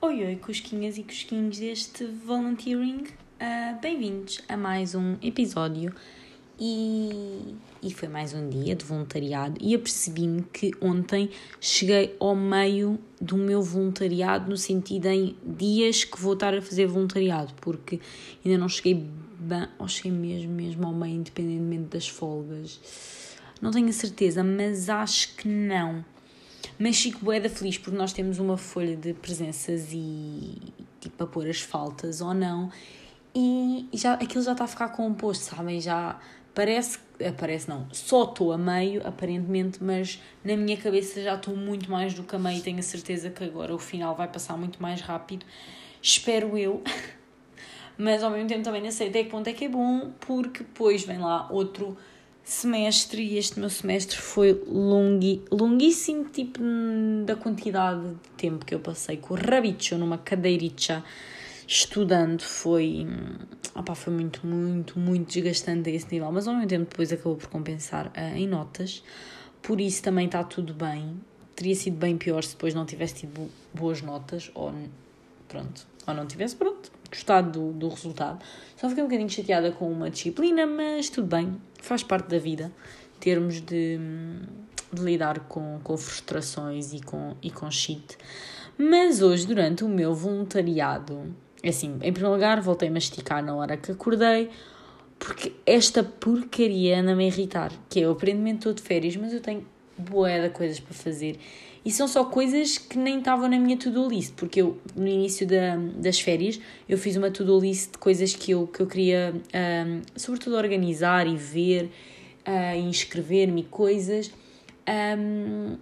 Oi, oi, cusquinhas e cusquinhos deste volunteering. Uh, Bem-vindos a mais um episódio e, e foi mais um dia de voluntariado e apercebi-me que ontem cheguei ao meio do meu voluntariado no sentido em dias que vou estar a fazer voluntariado porque ainda não cheguei bem, ou cheguei mesmo, mesmo ao meio independentemente das folgas. Não tenho a certeza, mas acho que não. Mas fico boeda feliz porque nós temos uma folha de presenças e tipo a pôr as faltas ou não e já, aquilo já está a ficar composto, sabem? Já parece, eh, parece não, só estou a meio aparentemente, mas na minha cabeça já estou muito mais do que a meio tenho a certeza que agora o final vai passar muito mais rápido, espero eu. mas ao mesmo tempo também não sei até que ponto é que é bom, porque depois vem lá outro semestre e este meu semestre foi longui, longuíssimo, tipo da quantidade de tempo que eu passei com o rabicho numa cadeiricha estudando foi, opa, foi muito, muito, muito desgastante a esse nível, mas ao mesmo tempo depois acabou por compensar uh, em notas, por isso também está tudo bem. Teria sido bem pior se depois não tivesse tido boas notas, ou pronto, ou não tivesse, pronto, gostado do, do resultado. Só fiquei um bocadinho chateada com uma disciplina, mas tudo bem, faz parte da vida termos de, de lidar com, com frustrações e com, e com shit. Mas hoje, durante o meu voluntariado, assim, em primeiro lugar, voltei a masticar na hora que acordei, porque esta porcaria anda-me a irritar, que é o aprendimento todo de férias, mas eu tenho boé de coisas para fazer e são só coisas que nem estavam na minha to-do list, porque eu, no início da, das férias, eu fiz uma to-do list de coisas que eu, que eu queria, um, sobretudo, organizar e ver, uh, e inscrever-me coisas. Um,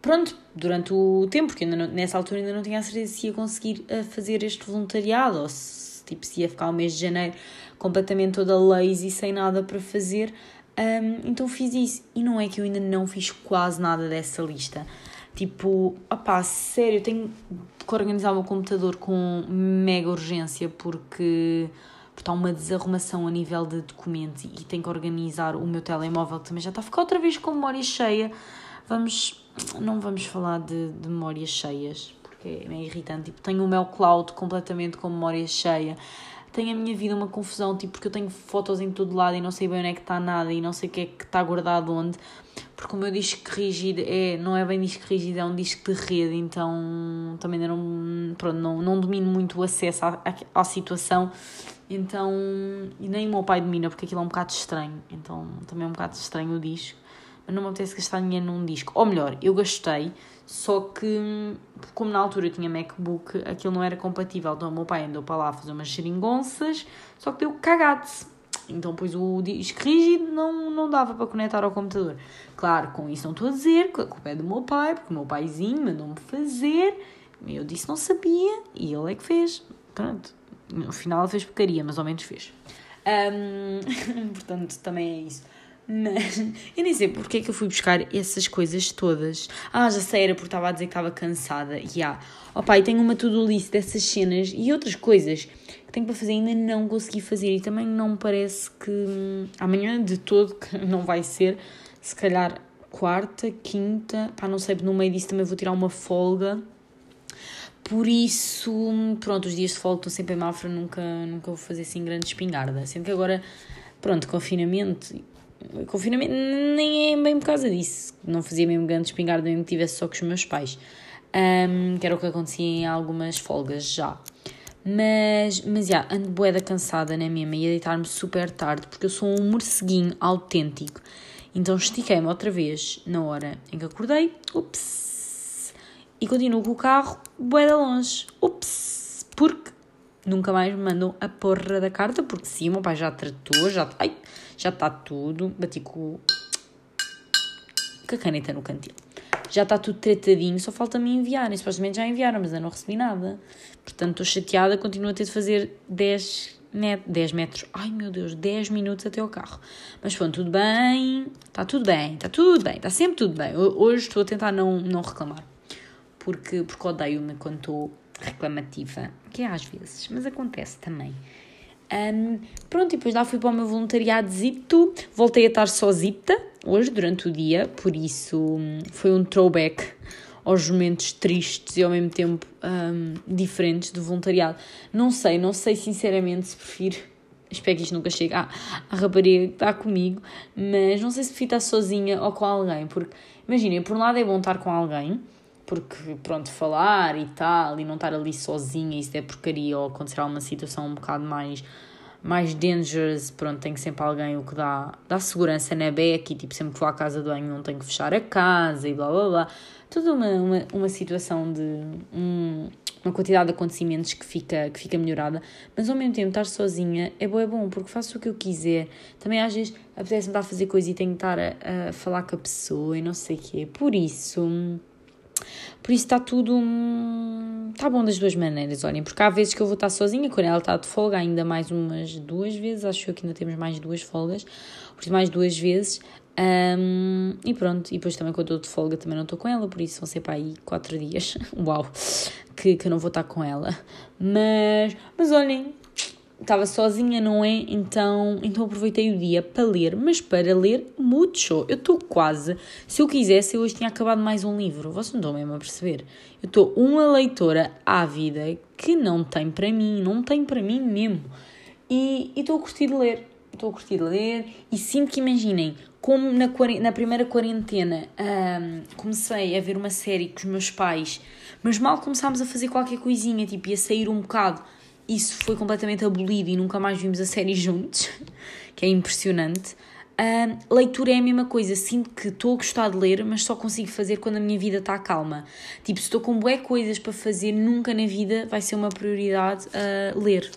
pronto, durante o tempo, porque ainda não, nessa altura ainda não tinha a certeza se ia conseguir uh, fazer este voluntariado, ou se, tipo, se ia ficar o mês de janeiro completamente toda lazy, sem nada para fazer. Um, então fiz isso. E não é que eu ainda não fiz quase nada dessa lista. Tipo, opá, sério, tenho que organizar o meu computador com mega urgência porque está uma desarrumação a nível de documentos e tenho que organizar o meu telemóvel que também já está a ficar outra vez com memória cheia. Vamos, não vamos falar de, de memórias cheias porque é irritante. Tipo, tenho o meu cloud completamente com memória cheia tenho a minha vida uma confusão, tipo, porque eu tenho fotos em todo lado e não sei bem onde é que está nada e não sei o que é que está guardado onde, porque o meu disco rígido é, não é bem disco rígido, é um disco de rede, então também não, pronto, não, não domino muito o acesso à, à, à situação, então, e nem o meu pai domina, porque aquilo é um bocado estranho, então também é um bocado estranho o disco, mas não me apetece gastar dinheiro num disco, ou melhor, eu gastei, só que, como na altura eu tinha MacBook, aquilo não era compatível. Então o meu pai andou para lá fazer umas geringonças, só que deu cagado-se. Então, pois o disco rígido não, não dava para conectar ao computador. Claro, com isso não estou a dizer que a culpa é do meu pai, porque o meu paizinho mandou-me fazer. Eu disse não sabia e ele é que fez. Pronto. No final ele fez porcaria, mas ao menos fez. Um, portanto, também é isso. Mas eu nem sei porque é que eu fui buscar essas coisas todas. Ah, já sei, era porque estava a dizer que estava cansada. E yeah. oh, pai, tenho uma to-do list dessas cenas e outras coisas que tenho para fazer ainda não consegui fazer. E também não me parece que hum, amanhã de todo que não vai ser. Se calhar quarta, quinta, pá, não sei, no meio disso também vou tirar uma folga. Por isso, pronto, os dias de folga estou sempre em Mafra, nunca, nunca vou fazer assim grande espingarda. Sendo que agora, pronto, confinamento confinamento nem é bem por causa disso. Não fazia mesmo grande espingarda, mesmo que tivesse só com os meus pais. Um, que era o que acontecia em algumas folgas já. Mas, mas, já, yeah, ando boeda cansada, né mesmo? Ia deitar-me super tarde, porque eu sou um morceguinho autêntico. Então estiquei-me outra vez na hora em que acordei, ups, e continuo com o carro boeda longe, ups, porque nunca mais me mandam a porra da carta, porque sim, o meu pai já tratou, já, ai, já está tudo, bati com, com a caneta no cantil. Já está tudo tratadinho, só falta-me enviar. E supostamente já enviaram, mas eu não recebi nada. Portanto, estou chateada, continuo a ter de fazer 10, net, 10 metros. Ai meu Deus, 10 minutos até ao carro. Mas pronto, tudo bem, está tudo bem, está tudo bem, está sempre tudo bem. Hoje estou a tentar não, não reclamar. Porque, porque odeio-me quando estou reclamativa, que é às vezes, mas acontece também. Um, pronto, e depois lá fui para o meu voluntariadozito, voltei a estar sozita hoje durante o dia, por isso hum, foi um throwback aos momentos tristes e ao mesmo tempo um, diferentes do voluntariado. Não sei, não sei sinceramente se prefiro. Espero que isto nunca chegue à, à rapariga que está comigo, mas não sei se prefiro estar sozinha ou com alguém, porque imaginem, por um lado é bom estar com alguém, porque pronto, falar e tal, e não estar ali sozinha, isso é porcaria, ou acontecer alguma situação um bocado mais mais dangerous, pronto, tem sempre alguém o que dá, dá segurança na beca e tipo, sempre que vou à casa de banho não tenho que fechar a casa e blá blá blá. Toda uma, uma, uma situação de um, uma quantidade de acontecimentos que fica, que fica melhorada, mas ao mesmo tempo estar sozinha é bom, é bom, porque faço o que eu quiser. Também às vezes apetece-me estar a fazer coisa e tenho que estar a, a falar com a pessoa e não sei o quê. Por isso por isso está tudo. Está bom das duas maneiras, olhem, porque há vezes que eu vou estar sozinha, quando ela está de folga, ainda mais umas duas vezes, acho eu que ainda temos mais duas folgas, por isso mais duas vezes. Um, e pronto, e depois também quando estou de folga também não estou com ela, por isso vão ser para aí quatro dias, uau, que, que eu não vou estar com ela. Mas, mas olhem, estava sozinha, não é? Então, então aproveitei o dia para ler, mas para ler muito. Eu estou quase, se eu quisesse, eu hoje tinha acabado mais um livro. Vocês não estão mesmo a perceber? Eu estou uma leitora ávida que não tem para mim, não tem para mim mesmo. E estou a curtir de ler. Estou a curtir de ler e sinto que, imaginem, como na, na primeira quarentena comecei a ver uma série com os meus pais, mas mal começámos a fazer qualquer coisinha, tipo, ia sair um bocado isso foi completamente abolido e nunca mais vimos a série juntos, que é impressionante. Uh, leitura é a mesma coisa, sinto que estou a gostar de ler, mas só consigo fazer quando a minha vida está calma. Tipo, se estou com bué coisas para fazer, nunca na vida vai ser uma prioridade uh, ler.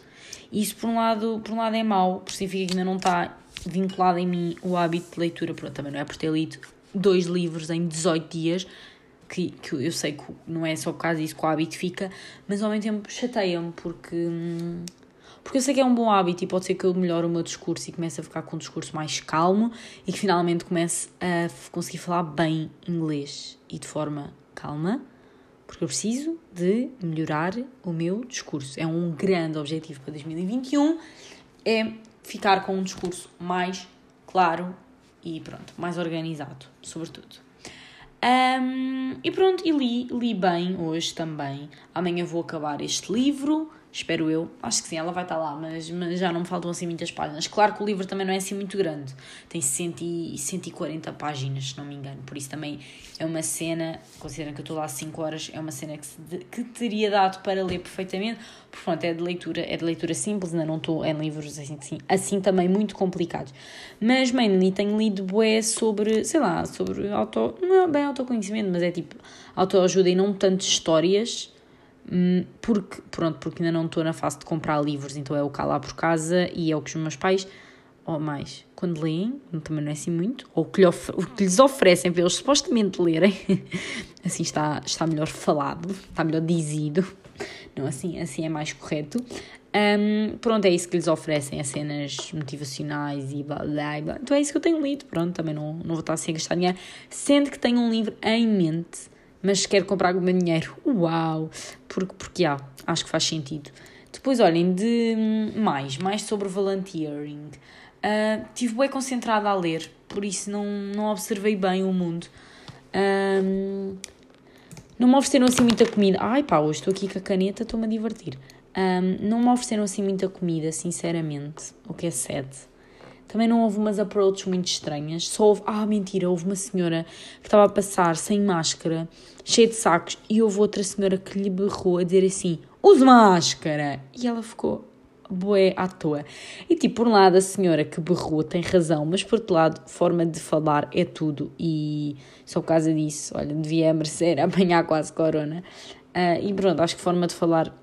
Isso, por um, lado, por um lado, é mau, porque significa que ainda não está vinculado em mim o hábito de leitura. Pronto, também não é por ter lido dois livros em 18 dias, que, que eu sei que não é só por causa disso que o hábito fica, mas ao mesmo tempo chateia-me porque, hum, porque eu sei que é um bom hábito e pode ser que eu melhore o meu discurso e comece a ficar com um discurso mais calmo e que finalmente comece a conseguir falar bem inglês e de forma calma, porque eu preciso de melhorar o meu discurso. É um grande objetivo para 2021, é ficar com um discurso mais claro e pronto, mais organizado, sobretudo. Um, e pronto, e li, li bem hoje também. Amanhã vou acabar este livro espero eu. Acho que sim, ela vai estar lá, mas, mas já não me faltam assim muitas páginas. Claro que o livro também não é assim muito grande, tem 100 e 140 páginas, se não me engano, por isso também é uma cena, considerando que eu estou lá 5 horas, é uma cena que, que teria dado para ler perfeitamente, porque pronto, é de leitura, é de leitura simples, ainda não estou em livros assim, assim, assim também muito complicados. Mas, mainly, tenho lido bué sobre, sei lá, sobre auto, não é bem autoconhecimento, mas é tipo autoajuda e não tanto histórias, porque, pronto, porque ainda não estou na fase de comprar livros, então é o cá lá por casa e é o que os meus pais, ou mais, quando leem, também não é assim muito, ou o que, o que lhes oferecem para eles supostamente lerem, assim está, está melhor falado, está melhor dizido, não assim, assim é mais correto. Um, pronto, é isso que lhes oferecem, as cenas motivacionais e blá, blá blá. Então é isso que eu tenho lido, pronto, também não, não vou estar assim a gastar dinheiro, sendo que tenho um livro em mente mas quero comprar com o meu dinheiro. Uau! Porque, porque há, acho que faz sentido. Depois, olhem, de mais, mais sobre volunteering. Uh, tive bem concentrada a ler, por isso não, não observei bem o mundo. Um, não me ofereceram assim muita comida. Ai pá, hoje estou aqui com a caneta, estou-me a divertir. Um, não me ofereceram assim muita comida, sinceramente, o que é sede. Também não houve umas approaches muito estranhas. Só houve. Ah, mentira, houve uma senhora que estava a passar sem máscara, cheia de sacos, e houve outra senhora que lhe berrou a dizer assim: use máscara! E ela ficou boé à toa. E tipo, por um lado, a senhora que berrou tem razão, mas por outro lado, forma de falar é tudo. E só por causa disso, olha, devia merecer apanhar quase corona. Uh, e pronto, acho que forma de falar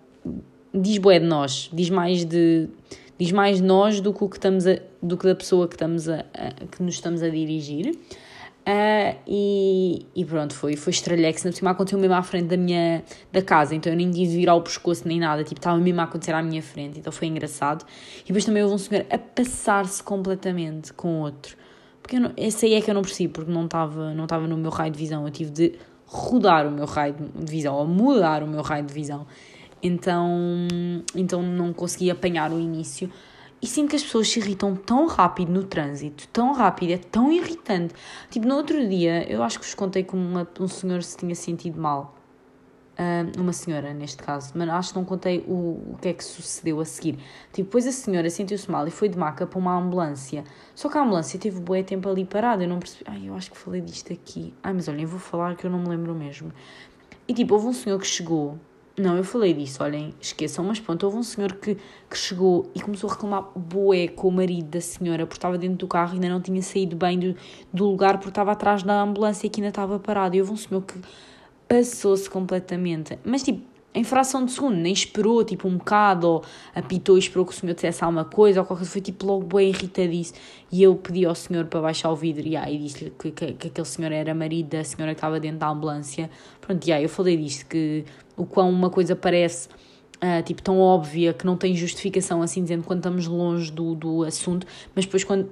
diz boé de nós, diz mais de diz mais nós do que, o que estamos a, do que da pessoa que, estamos a, a que nos estamos a dirigir. Uh, e, e, pronto, foi, foi estralhex. Na cima aconteceu mesmo à frente da minha da casa, então eu nem tive virar o pescoço nem nada, tipo, estava mesmo a acontecer à minha frente, então foi engraçado. E depois também houve um senhor a passar-se completamente com outro, porque eu não, esse aí é que eu não percebi, porque não estava não estava no meu raio de visão, eu tive de rodar o meu raio de visão, ou mudar o meu raio de visão então, então não consegui apanhar o início. e sinto que as pessoas se irritam tão rápido no trânsito, tão rápido, é tão irritante. Tipo, no outro dia, eu acho que vos contei como uma, um senhor se tinha sentido mal. Uh, uma senhora, neste caso, mas acho que não contei o, o que é que sucedeu a seguir. Tipo, depois a senhora sentiu-se mal e foi de maca para uma ambulância. Só que a ambulância teve bué tempo ali parada, eu não percebi. Ai, eu acho que falei disto aqui. Ai, mas olhem, vou falar que eu não me lembro mesmo. E tipo, houve um senhor que chegou não, eu falei disso, olhem, esqueçam, mas pronto, houve um senhor que, que chegou e começou a reclamar boé com o marido da senhora, porque estava dentro do carro e ainda não tinha saído bem do, do lugar porque estava atrás da ambulância e que ainda estava parado. E houve um senhor que passou-se completamente. Mas tipo, em fração de segundo, nem esperou tipo um bocado, ou apitou e esperou que o senhor dissesse alguma coisa, ou qualquer coisa, foi tipo logo bem irritadíssimo. E eu pedi ao senhor para baixar o vidro e aí disse-lhe que, que, que, aquele senhor era marido da senhora que estava dentro da ambulância. Pronto, e aí eu falei disto, que o quão uma coisa parece uh, tipo tão óbvia que não tem justificação, assim dizendo, quando estamos longe do, do assunto, mas depois quando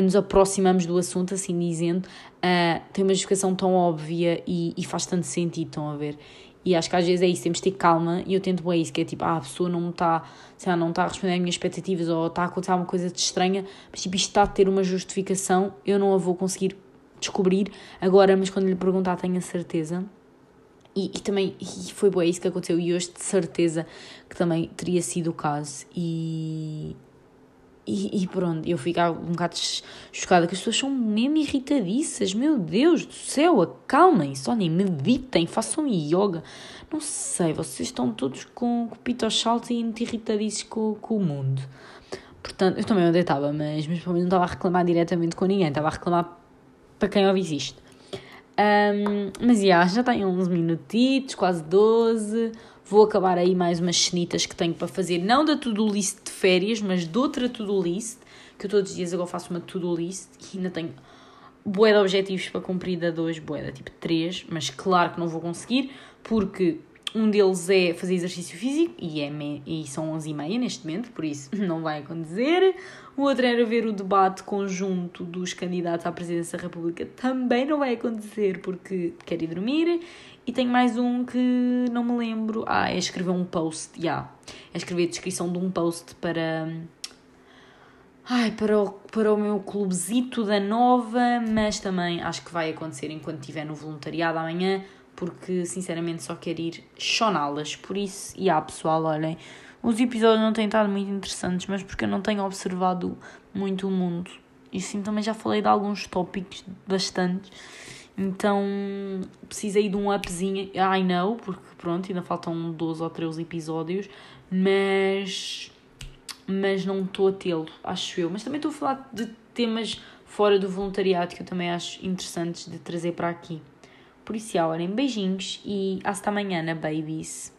nos aproximamos do assunto, assim dizendo, uh, tem uma justificação tão óbvia e, e faz tanto sentido, estão a ver? E acho que às vezes é isso, temos de ter calma e eu tento bem isso, que é tipo, ah, a pessoa não está, sei lá, não está a responder às minhas expectativas ou está a acontecer alguma coisa de estranha, mas tipo, isto está a ter uma justificação, eu não a vou conseguir descobrir agora, mas quando lhe perguntar tenho a certeza. E, e também e foi bem isso que aconteceu e hoje de certeza que também teria sido o caso e, e, e, pronto, eu fico um bocado chocada que as pessoas são mesmo irritadiças. Meu Deus do céu, acalmem-se, olhem, meditem, façam yoga. Não sei, vocês estão todos com, com pitos e muito irritadiços com, com o mundo. Portanto, eu também onde estava, mas, mas não estava a reclamar diretamente com ninguém, estava a reclamar para quem ouvisse isto. Um, mas yeah, já tem uns minutitos, quase 12. Vou acabar aí mais umas cenitas que tenho para fazer, não da to-do list de férias, mas de outra to-do list, que eu todos os dias agora faço uma to-do list e ainda tenho bué de objetivos para cumprir da 2, bué da tipo 3, mas claro que não vou conseguir, porque um deles é fazer exercício físico e, é me, e são 11 e meia neste momento, por isso não vai acontecer. O outro era ver o debate conjunto dos candidatos à presidência da República, também não vai acontecer porque quero ir dormir. E tenho mais um que não me lembro. Ah, é escrever um post, já. Yeah. É escrever a descrição de um post para. Ai, para o, para o meu clubezito da nova, mas também acho que vai acontecer enquanto estiver no voluntariado amanhã, porque sinceramente só quero ir choná-las. Por isso, e yeah, pessoal, olhem, os episódios não têm estado muito interessantes, mas porque eu não tenho observado muito o mundo. E sim, também já falei de alguns tópicos bastante então precisei de um upzinho, I know, porque pronto, ainda faltam 12 ou 13 episódios, mas, mas não estou a tê-lo, acho eu. Mas também estou a falar de temas fora do voluntariado que eu também acho interessantes de trazer para aqui. Isso, olhem, beijinhos e hasta amanhã, babies.